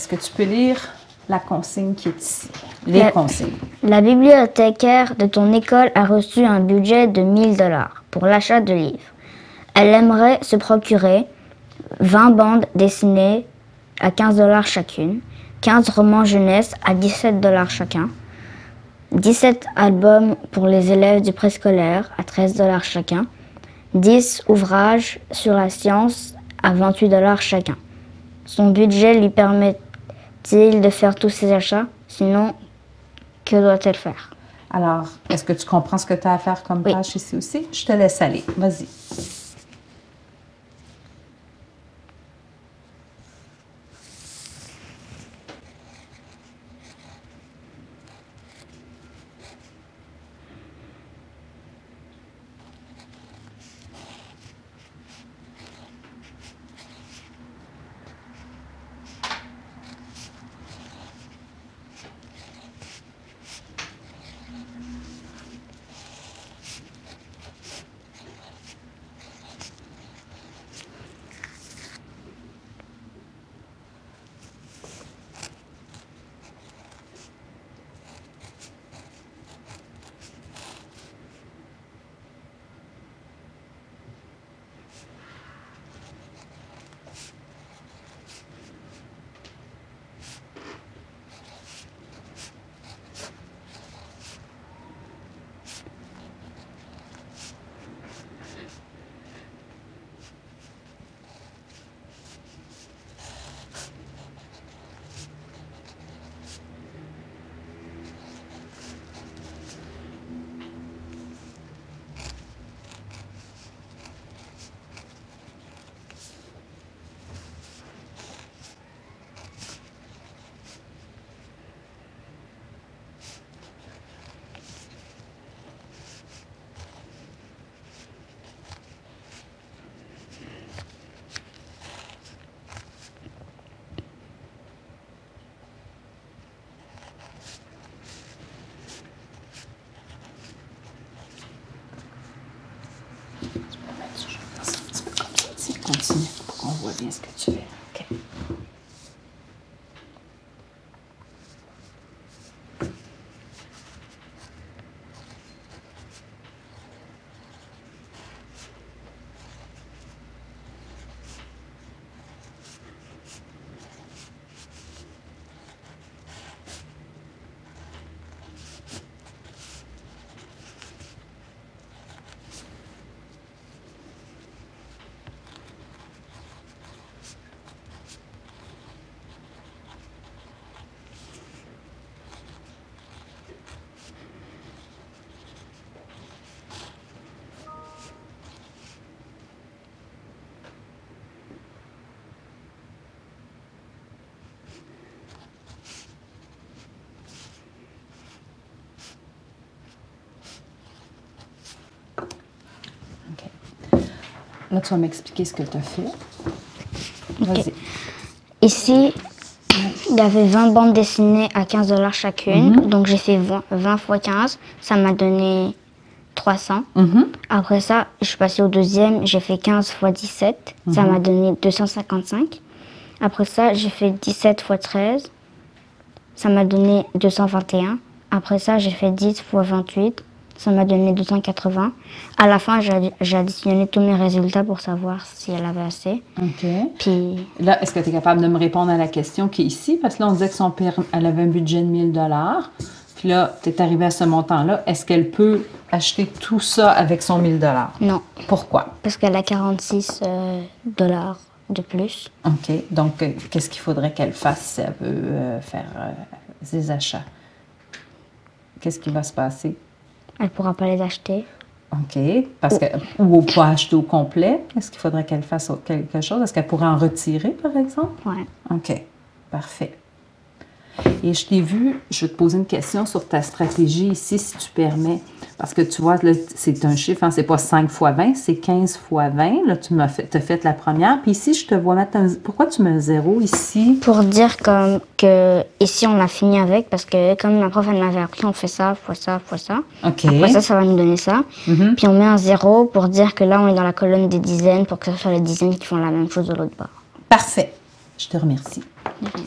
est-ce que tu peux lire la consigne qui est ici? Les La- consignes. La bibliothécaire de ton école a reçu un budget de 1000 dollars pour l'achat de livres. Elle aimerait se procurer 20 bandes dessinées à 15 dollars chacune, 15 romans jeunesse à 17 dollars chacun, 17 albums pour les élèves du préscolaire à 13 dollars chacun, 10 ouvrages sur la science à 28 dollars chacun. Son budget lui de faire tous ces achats Sinon, que doit-elle faire? Alors, est-ce que tu comprends ce que tu as à faire comme Oui. tâche ici aussi? Je te laisse aller. Vas-y. Continue. On voit bien ce que tu fais. OK. Là, tu vas m'expliquer ce que tu as fait. Vas-y. Ici, il y avait 20 bandes dessinées à 15 dollars chacune. Donc j'ai fait 20, 20 fois 15. Ça m'a donné 300. Mhm. Après ça, je suis passée au deuxième. J'ai fait 15 fois 17. Ça m'a donné 255. Après ça, j'ai fait 17 fois 13. Ça m'a donné 221. Après ça, j'ai fait 10 fois 28. Ça m'a donné 280. À la fin, j'ai additionné tous mes résultats pour savoir si elle avait assez. OK. Puis Là, est-ce que tu es capable de me répondre à la question qui est ici? Parce que là, on disait que son père, elle avait un budget de 1000 Puis là, tu es arrivé à ce montant-là. Est-ce qu'elle peut acheter tout ça avec son 1000 non, Pourquoi? parce qu'elle a 46 euh, dollars de plus. OK. Donc, euh, qu'est-ce qu'il faudrait qu'elle fasse si elle veut euh, faire ses achats? Qu'est-ce qui va se passer? Elle pourra pas les acheter. OK. Parce que, ou pas acheter au complet. Est-ce qu'il faudrait qu'elle fasse quelque chose? Est-ce qu'elle pourrait en retirer, par exemple? Ouais. OK. Parfait. Et je t'ai vu, je vais te poser une question sur ta stratégie ici, si tu permets. Parce que tu vois, là, c'est un chiffre, hein, c'est pas 5 fois 20, c'est 15 fois 20. Là, tu m'as fait, as fait la première. Puis ici, je te vois mettre un. Pourquoi tu mets un zéro ici? Pour dire comme que ici on a fini avec parce que comme ma prof elle m'avait appris on fait ça fois ça fois ça. OK. Après ça ça va nous donner ça. Mhm. Puis on met un zéro pour dire que là on est dans la colonne des dizaines pour que ce soit les dizaines qui font la même chose de l'autre bord. Parfait. Je te remercie. Rien.